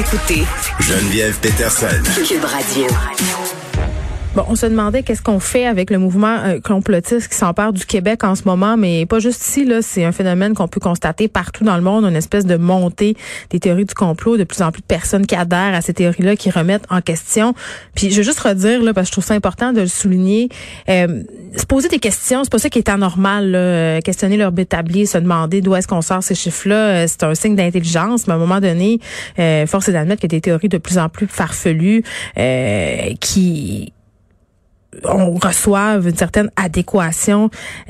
Écoutez Geneviève Peterson. Cube Radio. Bon, on se demandait qu'est-ce qu'on fait avec le mouvement euh, complotiste qui s'empare du Québec en ce moment, mais pas juste ici, là, c'est un phénomène qu'on peut constater partout dans le monde, une espèce de montée des théories du complot, de plus en plus de personnes qui adhèrent à ces théories-là, qui remettent en question. Puis je veux juste redire, là, parce que je trouve ça important de le souligner, euh, se poser des questions, c'est pas ça qui est anormal, là, euh, questionner leur établi, se demander d'où est-ce qu'on sort ces chiffres-là, euh, c'est un signe d'intelligence, mais à un moment donné, euh, force est d'admettre a des théories de plus en plus farfelues qui on reçoive une certaine adéquation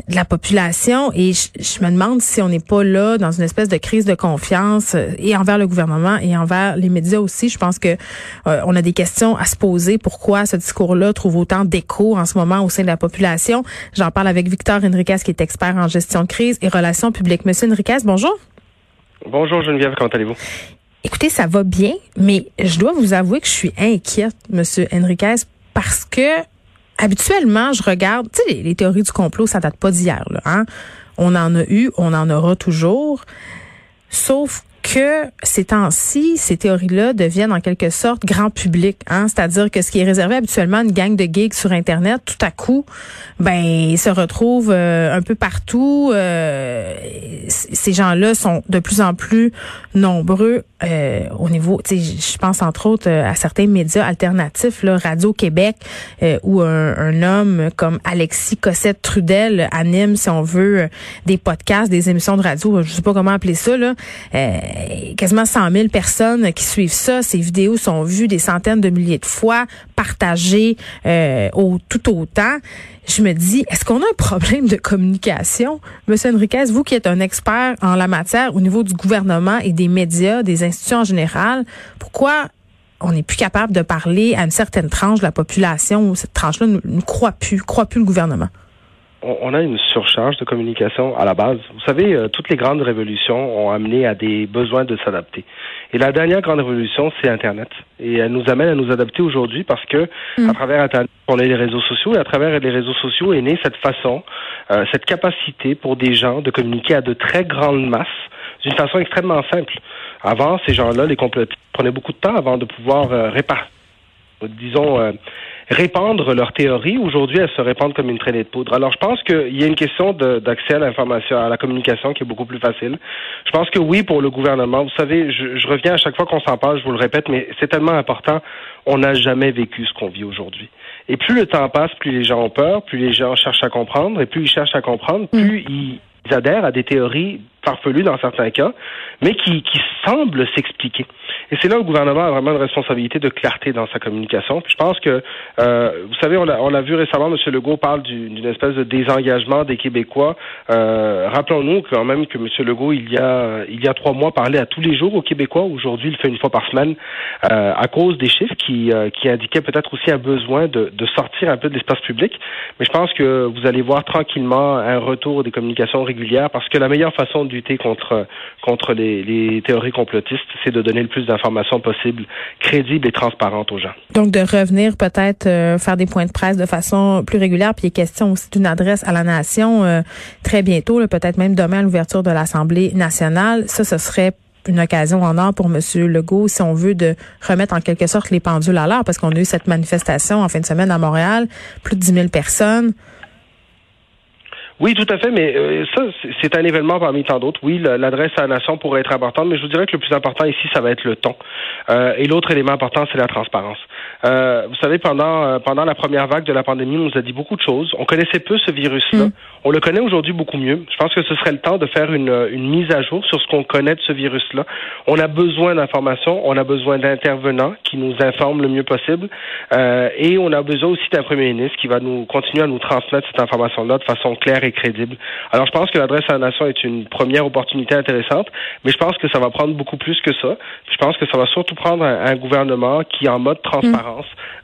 de la population et je, je me demande si on n'est pas là dans une espèce de crise de confiance euh, et envers le gouvernement et envers les médias aussi. Je pense que euh, on a des questions à se poser. Pourquoi ce discours-là trouve autant d'écho en ce moment au sein de la population? J'en parle avec Victor Enriquez qui est expert en gestion de crise et relations publiques. Monsieur Enriquez, bonjour. Bonjour Geneviève, comment allez-vous? Écoutez, ça va bien, mais je dois vous avouer que je suis inquiète, Monsieur Enriquez, parce que habituellement, je regarde, tu sais, les, théories du complot, ça date pas d'hier, là, hein? On en a eu, on en aura toujours. Sauf que ces temps-ci, ces théories-là deviennent en quelque sorte grand public. Hein? C'est-à-dire que ce qui est réservé habituellement à une gang de geeks sur Internet, tout à coup, ben, se retrouve euh, un peu partout. Euh, ces gens-là sont de plus en plus nombreux euh, au niveau, je pense entre autres à certains médias alternatifs, là, Radio-Québec, où un, un, homme comme Alexis Cossette Trudel anime, si on veut, des podcasts, des émissions de radio, je sais pas comment appeler ça, là euh, quasiment 100 000 personnes qui suivent ça. Ces vidéos sont vues des centaines de milliers de fois, partagées euh, au, tout autant. Je me dis, est-ce qu'on a un problème de communication? Monsieur Enriquez, vous qui êtes un expert en la matière au niveau du gouvernement et des médias, des institutions en général, pourquoi on n'est plus capable de parler à une certaine tranche de la population? Où cette tranche-là ne croit plus, croit plus le gouvernement? On a une surcharge de communication à la base. Vous savez, euh, toutes les grandes révolutions ont amené à des besoins de s'adapter. Et la dernière grande révolution, c'est Internet. Et elle nous amène à nous adapter aujourd'hui parce que mm. à travers Internet, on a les réseaux sociaux et à travers les réseaux sociaux est née cette façon, euh, cette capacité pour des gens de communiquer à de très grandes masses d'une façon extrêmement simple. Avant, ces gens-là, les complotistes, prenaient beaucoup de temps avant de pouvoir euh, répartir, disons, répandre leur théorie. Aujourd'hui, elles se répandent comme une traînée de poudre. Alors, je pense qu'il y a une question d'accès à l'information, à la communication qui est beaucoup plus facile. Je pense que oui, pour le gouvernement. Vous savez, je, je reviens à chaque fois qu'on s'en parle, je vous le répète, mais c'est tellement important. On n'a jamais vécu ce qu'on vit aujourd'hui. Et plus le temps passe, plus les gens ont peur, plus les gens cherchent à comprendre, et plus ils cherchent à comprendre, plus mm. ils adhèrent à des théories farfelues dans certains cas, mais qui, qui semblent s'expliquer. Et c'est là où le gouvernement a vraiment une responsabilité de clarté dans sa communication. Je pense que, euh, vous savez, on l'a, vu récemment, M. Legault parle d'une espèce de désengagement des Québécois. Euh, rappelons-nous quand même que M. Legault, il y a il y a trois mois, parlait à tous les jours aux Québécois. Aujourd'hui, il fait une fois par semaine euh, à cause des chiffres qui, euh, qui indiquaient peut-être aussi un besoin de, de sortir un peu de l'espace public. Mais je pense que vous allez voir tranquillement un retour des communications régulières parce que la meilleure façon contre les, théories complotistes, c'est de donner le plus d'informations possible, crédibles et transparentes aux gens. Donc de revenir peut-être euh, faire des points de presse de façon plus régulière, puis il est question aussi d'une adresse à la nation euh, très bientôt, peut-être même demain à l'ouverture de l'Assemblée nationale. Ça, ce serait une occasion en or pour M. Legault, si on veut, de remettre en quelque sorte les pendules à l'heure, parce qu'on a eu cette manifestation en fin de semaine à Montréal, plus de 10 000 personnes. Oui, tout à fait, mais euh, ça, c'est un événement parmi tant d'autres. Oui, l'adresse à la nation pourrait être importante, mais je vous dirais que le plus important ici, ça va être le ton. Euh, et l'autre élément important, c'est la transparence. Euh, vous savez, pendant euh, pendant la première vague de la pandémie, on nous a dit beaucoup de choses. On connaissait peu ce virus-là. Mm. On le connaît aujourd'hui beaucoup mieux. Je pense que ce serait le temps de faire une, une mise à jour sur ce qu'on connaît de ce virus-là. On a besoin d'informations, on a besoin d'intervenants qui nous informent le mieux possible, et on a besoin aussi d'un premier ministre qui va nous continuer à nous transmettre cette information-là de façon claire et crédible. Alors, je pense que l'adresse à la nation est une première opportunité intéressante, mais je pense que ça va prendre beaucoup plus que ça. Je pense que ça va surtout prendre un, gouvernement qui, en mode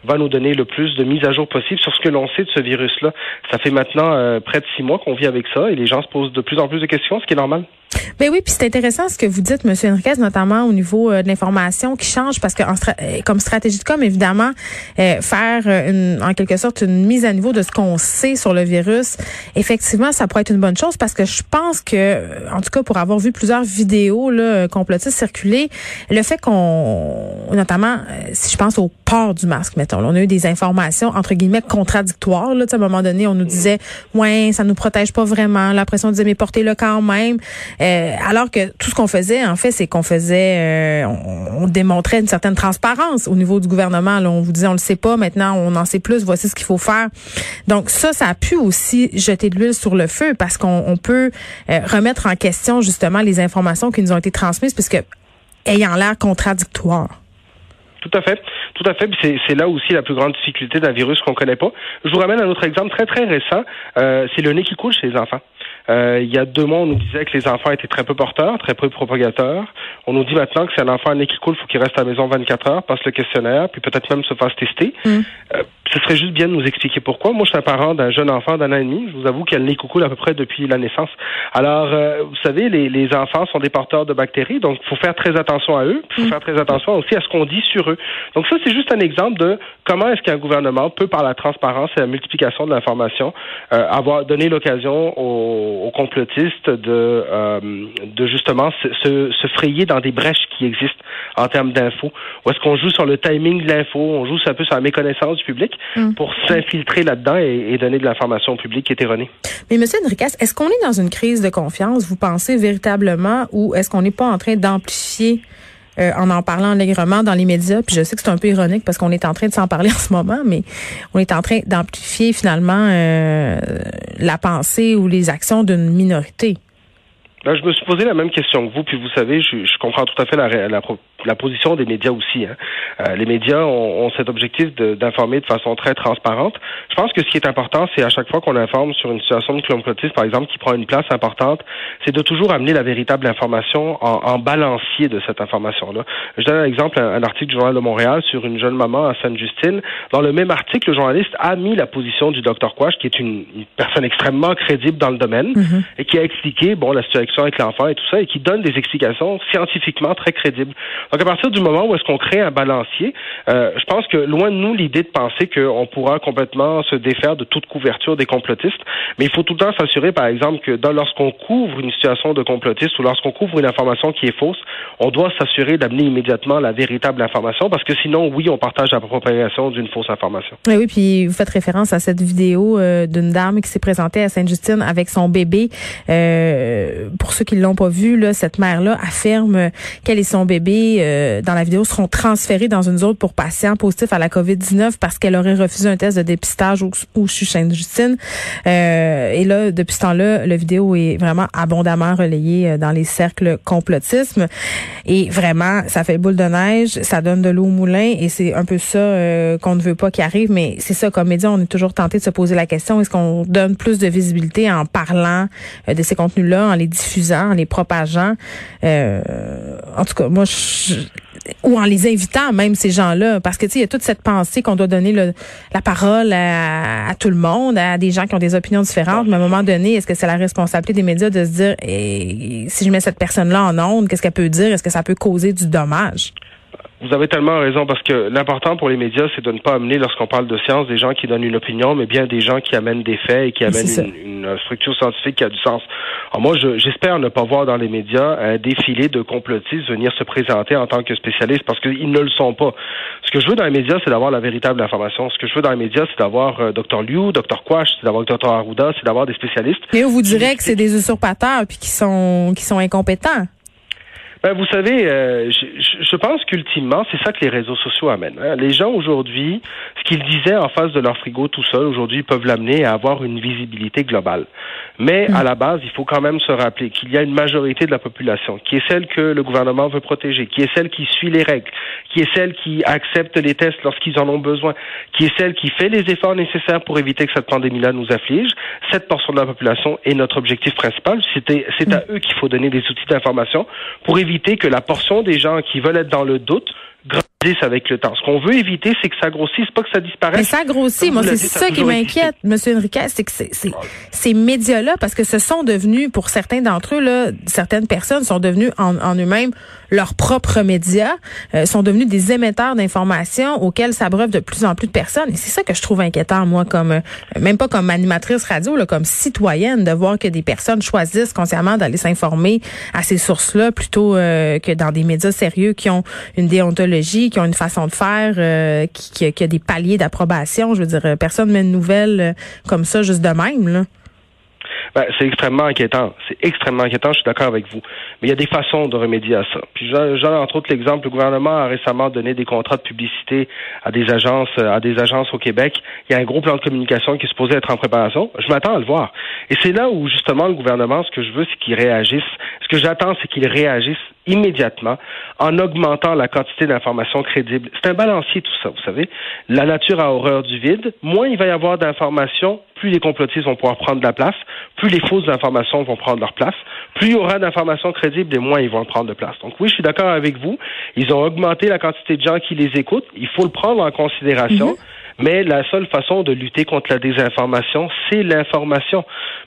va nous donner le plus de mise à jour possible sur ce que l'on sait de ce virus-là. Ça fait maintenant euh, près de six mois qu'on vit avec ça et les gens se posent de plus en plus de questions, ce qui est normal. Ben oui, puis c'est intéressant ce que vous dites, Monsieur Enriquez, notamment au niveau euh, de l'information qui change, parce que euh, comme stratégie de com, évidemment, euh, faire une, en quelque sorte une mise à niveau de ce qu'on sait sur le virus, effectivement, ça pourrait être une bonne chose, parce que je pense que, en tout cas, pour avoir vu plusieurs vidéos là, complotistes circuler, le fait qu'on, notamment, si je pense au port du masque, mettons, on a eu des informations entre guillemets contradictoires. Là, à un moment donné, on nous disait, ouais, ça nous protège pas vraiment. L'impression disait, mais portez-le quand même. Euh, alors que tout ce qu'on faisait, en fait, c'est qu'on faisait, euh, on, démontrait une certaine transparence au niveau du gouvernement. Là, on vous disait, on le sait pas, maintenant on en sait plus, voici ce qu'il faut faire. Donc ça, ça a pu aussi jeter de l'huile sur le feu parce qu'on peut euh, remettre en question justement les informations qui nous ont été transmises puisque ayant l'air contradictoires. Tout à fait. Tout à fait. C'est là aussi la plus grande difficulté d'un virus qu'on connaît pas. Je vous ramène un autre exemple très très récent. c'est le nez qui coule chez les enfants. Euh, il y a deux mois, on nous disait que les enfants étaient très peu porteurs, très peu propagateurs. On nous dit maintenant que si un enfant a un nez qui coule, il faut qu'il reste à la maison 24 heures, passe le questionnaire, puis peut-être même se fasse tester. Mm. Euh, ce serait juste bien de nous expliquer pourquoi. Moi, je suis un parent d'un jeune enfant d'un an et demi. Je vous avoue qu'il a le nez qui coule à peu près depuis la naissance. Alors, euh, vous savez, les, les, enfants sont des porteurs de bactéries, donc il faut faire très attention à eux. Il faut mm. faire très attention aussi à ce qu'on dit sur eux. Donc ça, c'est juste un exemple de comment est-ce qu'un gouvernement peut, par la transparence et la multiplication de l'information, avoir donné l'occasion aux aux, complotistes de, euh, de justement se, se, frayer dans des brèches qui existent en termes d'infos. Ou est-ce qu'on joue sur le timing de l'info, on joue un peu sur la méconnaissance du public mm. pour s'infiltrer là-dedans et, donner de l'information au public qui est erronée. Mais Monsieur Enriquez, est-ce qu'on est dans une crise de confiance, vous pensez véritablement, ou est-ce qu'on n'est pas en train d'amplifier euh, en en parlant allègrement dans les médias. Puis je sais que c'est un peu ironique parce qu'on est en train de s'en parler en ce moment, mais on est en train d'amplifier finalement euh, la pensée ou les actions d'une minorité. Ben, je me suis posé la même question que vous, puis vous savez, je, comprends tout à fait la, la, la position des médias aussi. Hein. Euh, les médias ont, ont cet objectif d'informer de, façon très transparente. Je pense que ce qui est important, c'est à chaque fois qu'on informe sur une situation de complotisme, par exemple, qui prend une place importante, c'est de toujours amener la véritable information en, en balancier de cette information-là. Je donne un exemple, un, article du Journal de Montréal sur une jeune maman à Sainte-Justine. Dans le même article, le journaliste a mis la position du docteur Quash, qui est une, personne extrêmement crédible dans le domaine, mm-hmm. et qui a expliqué bon la situation avec l'enfant et tout ça, et qui donne des explications scientifiquement très crédibles. Donc à partir du moment où est-ce qu'on crée un balancier, euh, je pense que loin de nous l'idée de penser qu'on pourra complètement se défaire de toute couverture des complotistes, mais il faut tout le temps s'assurer, par exemple, que lorsqu'on couvre une situation de complotiste ou lorsqu'on couvre une information qui est fausse, on doit s'assurer d'amener immédiatement la véritable information, parce que sinon, oui, on partage la propagation d'une fausse information. Oui, oui, puis vous faites référence à cette vidéo euh, d'une dame qui s'est présentée à Sainte-Justine avec son bébé. Euh, pour ceux qui l'ont pas vu, là, cette mère-là affirme qu'elle et son bébé euh, dans la vidéo seront transférés dans une zone pour patients positifs à la COVID-19 parce qu'elle aurait refusé un test de dépistage au, au Justine. Euh, et là, depuis ce temps-là, la vidéo est vraiment abondamment relayée euh, dans les cercles complotisme. Et vraiment, ça fait boule de neige, ça donne de l'eau au moulin et c'est un peu ça qu'on ne veut pas qu'il arrive. Mais c'est ça, comme média, on est toujours tenté de se poser la question, est-ce qu'on donne plus de visibilité en parlant de ces contenus-là, en les diffusant, en les propageant? en tout cas, moi, je, ou en les invitant même ces gens-là, parce que tu sais, il y a toute cette pensée qu'on doit donner la parole à, tout le monde, à des gens qui ont des opinions différentes. Mais à un moment donné, est-ce que c'est la responsabilité des médias de se dire, eh, si je mets cette personne-là en onde, qu'est-ce qu'elle peut dire? Est-ce que ça peut causer du dommage? Vous avez tellement raison parce que l'important pour les médias, c'est de ne pas amener, lorsqu'on parle de science, des gens qui donnent une opinion, mais bien des gens qui amènent des faits et qui amènent une, structure scientifique qui a du sens. Alors moi, j'espère ne pas voir dans les médias un défilé de complotistes venir se présenter en tant que spécialistes parce qu'ils ne le sont pas. Ce que je veux dans les médias, c'est d'avoir la véritable information. Ce que je veux dans les médias, c'est d'avoir euh, Dr Liu, Dr Quash, c'est d'avoir Dr Arruda, c'est d'avoir des spécialistes. Mais on vous dirait que c'est des usurpateurs puis qui sont qui sont incompétents. Ben, vous savez, euh, je, je, pense qu'ultimement, c'est ça que les réseaux sociaux amènent. Hein. Les gens aujourd'hui, ce qu'ils disaient en face de leur frigo tout seul, aujourd'hui, peuvent l'amener à avoir une visibilité globale. Mais à la base, il faut quand même se rappeler qu'il y a une majorité de la population qui est celle que le gouvernement veut protéger, qui est celle qui suit les règles, qui est celle qui accepte les tests lorsqu'ils en ont besoin, qui est celle qui fait les efforts nécessaires pour éviter que cette pandémie-là nous afflige. Cette portion de la population est notre objectif principal. C'est à eux qu'il faut donner des outils d'information pour éviter que la portion des gens qui veulent être dans le doute avec le temps. Ce qu'on veut éviter, c'est que ça grossisse, pas que ça disparaisse. Mais ça grossit. Moi, c'est ça, qui m'inquiète, Monsieur Enriquez, c'est que ces médias-là, parce que ce sont devenus, pour certains d'entre eux, là, certaines personnes sont devenues en, eux-mêmes leurs propres médias, euh, sont devenus des émetteurs d'informations auxquels s'abreuvent de plus en plus de personnes. Et c'est ça que je trouve inquiétant, moi, comme euh, même pas comme animatrice radio, là, comme citoyenne, de voir que des personnes choisissent consciemment d'aller s'informer à ces sources-là plutôt euh, que dans des médias sérieux qui ont une déontologie, qui ont une façon de faire, euh, qui, a des paliers d'approbation. Je veux dire, euh, personne met une nouvelle euh, comme ça juste de même. Là. Ben, c'est extrêmement inquiétant. C'est extrêmement inquiétant, je suis d'accord avec vous. Mais il y a des façons de remédier à ça. Puis j'ai entre autres l'exemple, le gouvernement a récemment donné des contrats de publicité à des agences, à des agences au Québec. Il y a un gros plan de communication qui est supposé être en préparation. Je m'attends à le voir. Et c'est là où justement le gouvernement, ce que je veux, c'est qu'il réagisse. Ce que j'attends, c'est qu'il réagisse immédiatement en augmentant la quantité d'informations crédibles. C'est un balancier tout ça, vous savez. La nature a horreur du vide. Moins il va y avoir d'informations, plus les complotistes vont pouvoir prendre de la place, plus les fausses informations vont prendre leur place, plus il y aura d'informations crédibles et moins ils vont prendre de place. Donc oui, je suis d'accord avec vous. Ils ont augmenté la quantité de gens qui les écoutent. Il faut le prendre en considération. Mm-hmm. Mais la seule façon de lutter contre la désinformation, c'est l'information.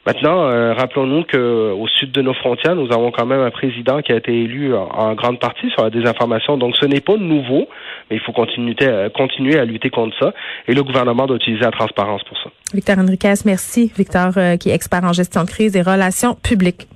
Maintenant, euh, rappelons-nous qu'au sud de nos frontières, nous avons quand même un président qui a été élu en, grande partie sur la désinformation. Donc, ce n'est pas nouveau, mais il faut continuer, euh, continuer à lutter contre ça. Et le gouvernement doit utiliser la transparence pour ça. Victor Enriquez, merci. Victor, euh, qui est expert en gestion de crise et relations publiques.